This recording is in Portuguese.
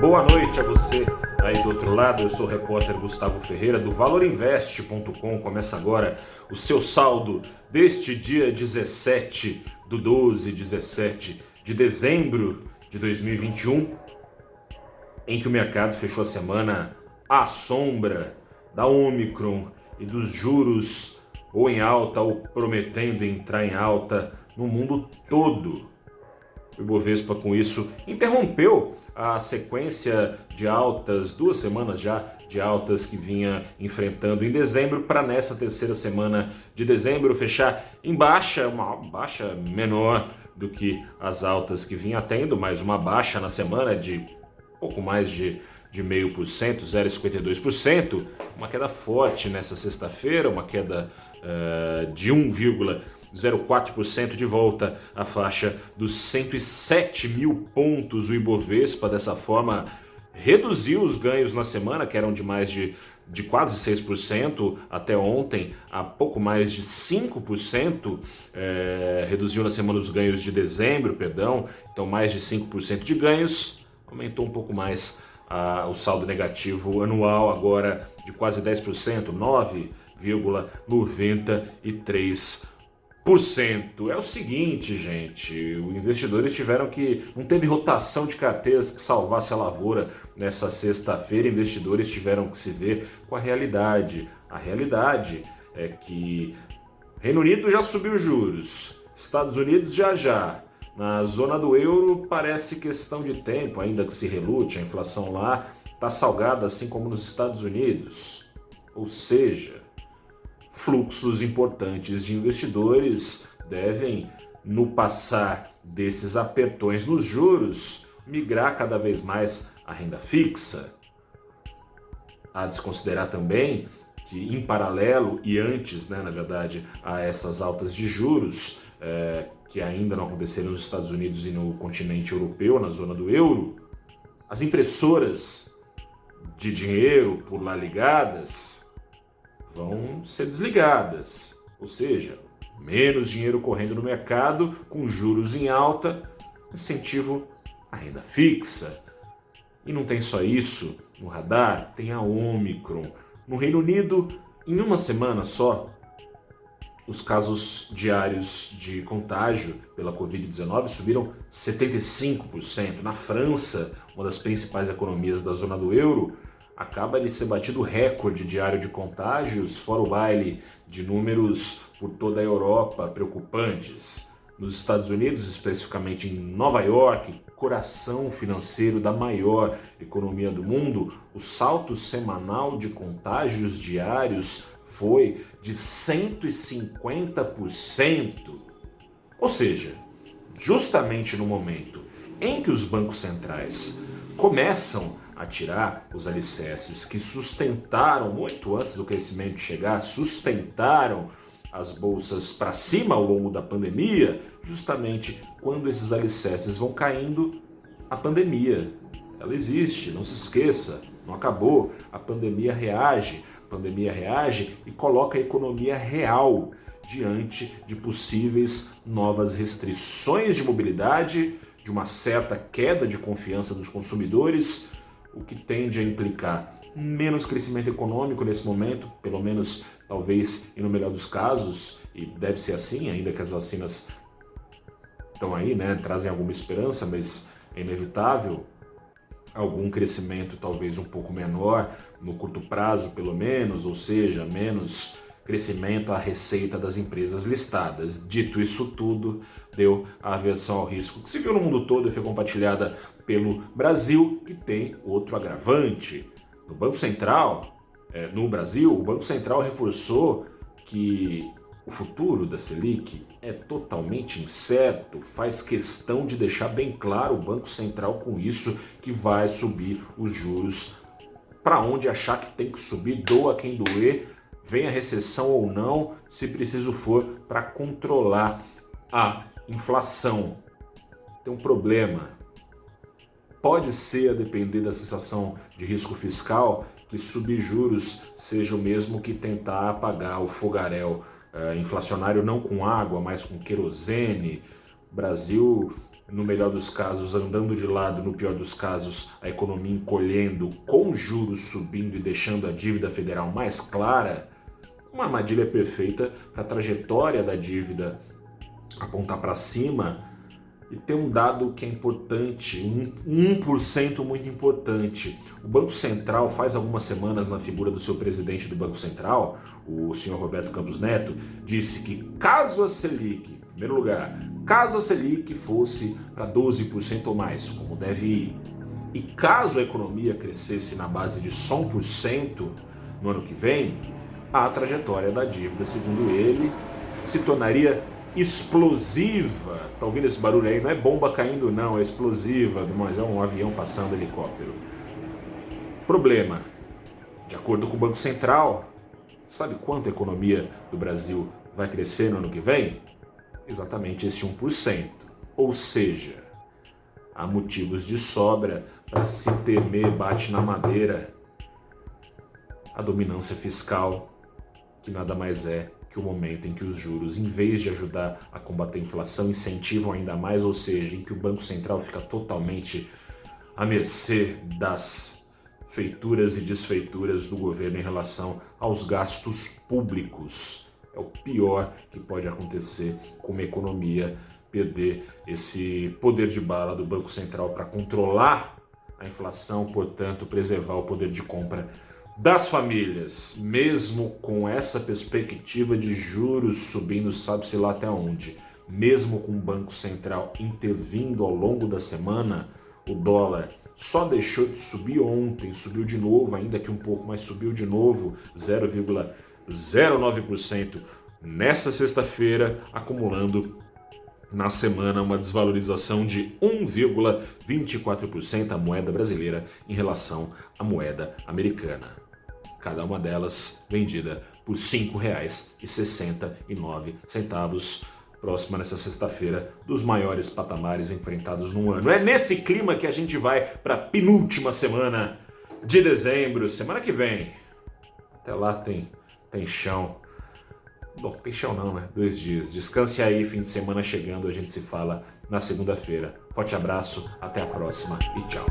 Boa noite a você aí do outro lado. Eu sou o repórter Gustavo Ferreira do valorinvest.com. Começa agora o seu saldo deste dia 17 do 12, 17 de dezembro de 2021, em que o mercado fechou a semana à sombra da Omicron e dos juros ou em alta ou prometendo entrar em alta no mundo todo. O Ibovespa com isso interrompeu a sequência de altas, duas semanas já de altas que vinha enfrentando em dezembro, para nessa terceira semana de dezembro fechar em baixa, uma baixa menor do que as altas que vinha tendo, mas uma baixa na semana de pouco mais de de 0,5%, 0,52%, uma queda forte nessa sexta-feira, uma queda uh, de 1, 0,4% de volta à faixa dos 107 mil pontos. O Ibovespa, dessa forma, reduziu os ganhos na semana, que eram de mais de, de quase 6% até ontem, a pouco mais de 5%. É, reduziu na semana os ganhos de dezembro, perdão, então mais de 5% de ganhos, aumentou um pouco mais a, o saldo negativo anual, agora de quase 10%, 9,93%. É o seguinte, gente, os investidores tiveram que. Não teve rotação de carteiras que salvasse a lavoura nessa sexta-feira. Investidores tiveram que se ver com a realidade. A realidade é que Reino Unido já subiu juros, Estados Unidos já já. Na zona do euro parece questão de tempo, ainda que se relute, a inflação lá está salgada assim como nos Estados Unidos. Ou seja, fluxos importantes de investidores devem, no passar desses apertões nos juros, migrar cada vez mais à renda fixa. Há de se considerar também que, em paralelo e antes, né, na verdade, a essas altas de juros, é, que ainda não aconteceram nos Estados Unidos e no continente europeu, na zona do euro, as impressoras de dinheiro por lá ligadas vão ser desligadas, ou seja, menos dinheiro correndo no mercado, com juros em alta, incentivo à renda fixa. E não tem só isso no radar, tem a Omicron. No Reino Unido, em uma semana só, os casos diários de contágio pela Covid-19 subiram 75%. Na França, uma das principais economias da zona do euro, acaba de ser batido o recorde diário de contágios, fora o baile de números por toda a Europa preocupantes. Nos Estados Unidos, especificamente em Nova York, coração financeiro da maior economia do mundo, o salto semanal de contágios diários foi de 150%. Ou seja, justamente no momento em que os bancos centrais começam a tirar os alicerces que sustentaram, muito antes do crescimento chegar, sustentaram as bolsas para cima ao longo da pandemia, justamente quando esses alicerces vão caindo, a pandemia, ela existe, não se esqueça, não acabou. A pandemia reage, a pandemia reage e coloca a economia real diante de possíveis novas restrições de mobilidade, de uma certa queda de confiança dos consumidores, o que tende a implicar menos crescimento econômico nesse momento, pelo menos talvez e no melhor dos casos, e deve ser assim, ainda que as vacinas estão aí, né, trazem alguma esperança, mas é inevitável algum crescimento talvez um pouco menor no curto prazo, pelo menos, ou seja, menos crescimento à receita das empresas listadas. Dito isso tudo, deu a aversão ao risco que se viu no mundo todo e foi compartilhada pelo Brasil, que tem outro agravante. No Banco Central, é, no Brasil, o Banco Central reforçou que o futuro da Selic é totalmente incerto, faz questão de deixar bem claro o Banco Central com isso que vai subir os juros para onde achar que tem que subir, doa quem doer, venha recessão ou não, se preciso for, para controlar a inflação. Tem um problema. Pode ser, a depender da sensação de risco fiscal, que subir juros seja o mesmo que tentar apagar o fogaréu uh, inflacionário não com água, mas com querosene. O Brasil no melhor dos casos, andando de lado, no pior dos casos, a economia encolhendo, com juros subindo e deixando a dívida federal mais clara, uma armadilha perfeita para a trajetória da dívida apontar para cima e tem um dado que é importante, um 1% muito importante. O Banco Central faz algumas semanas na figura do seu presidente do Banco Central, o senhor Roberto Campos Neto, disse que caso a Selic, em primeiro lugar, caso a Selic fosse para 12% ou mais, como deve ir, e caso a economia crescesse na base de só 1% no ano que vem, a trajetória da dívida, segundo ele, se tornaria explosiva. Tá ouvindo esse barulho aí? Não é bomba caindo, não, é explosiva, mas é um avião passando helicóptero. Problema: de acordo com o Banco Central, sabe quanto a economia do Brasil vai crescer no ano que vem? Exatamente esse 1%. Ou seja, há motivos de sobra para se temer bate na madeira a dominância fiscal, que nada mais é que o momento em que os juros, em vez de ajudar a combater a inflação, incentivam ainda mais, ou seja, em que o Banco Central fica totalmente à mercê das feituras e desfeituras do governo em relação aos gastos públicos. É o pior que pode acontecer com uma economia perder esse poder de bala do Banco Central para controlar a inflação, portanto, preservar o poder de compra das famílias, mesmo com essa perspectiva de juros subindo, sabe-se lá até onde, mesmo com o Banco Central intervindo ao longo da semana, o dólar só deixou de subir ontem, subiu de novo, ainda que um pouco, mas subiu de novo 0,09% nessa sexta-feira, acumulando na semana uma desvalorização de 1,24% a moeda brasileira em relação à moeda americana cada uma delas vendida por R$ 5,69, próxima nessa sexta-feira dos maiores patamares enfrentados no ano. É nesse clima que a gente vai para a penúltima semana de dezembro, semana que vem. Até lá tem, tem chão. Bom, tem chão não, né? Dois dias. Descanse aí, fim de semana chegando, a gente se fala na segunda-feira. Forte abraço, até a próxima e tchau.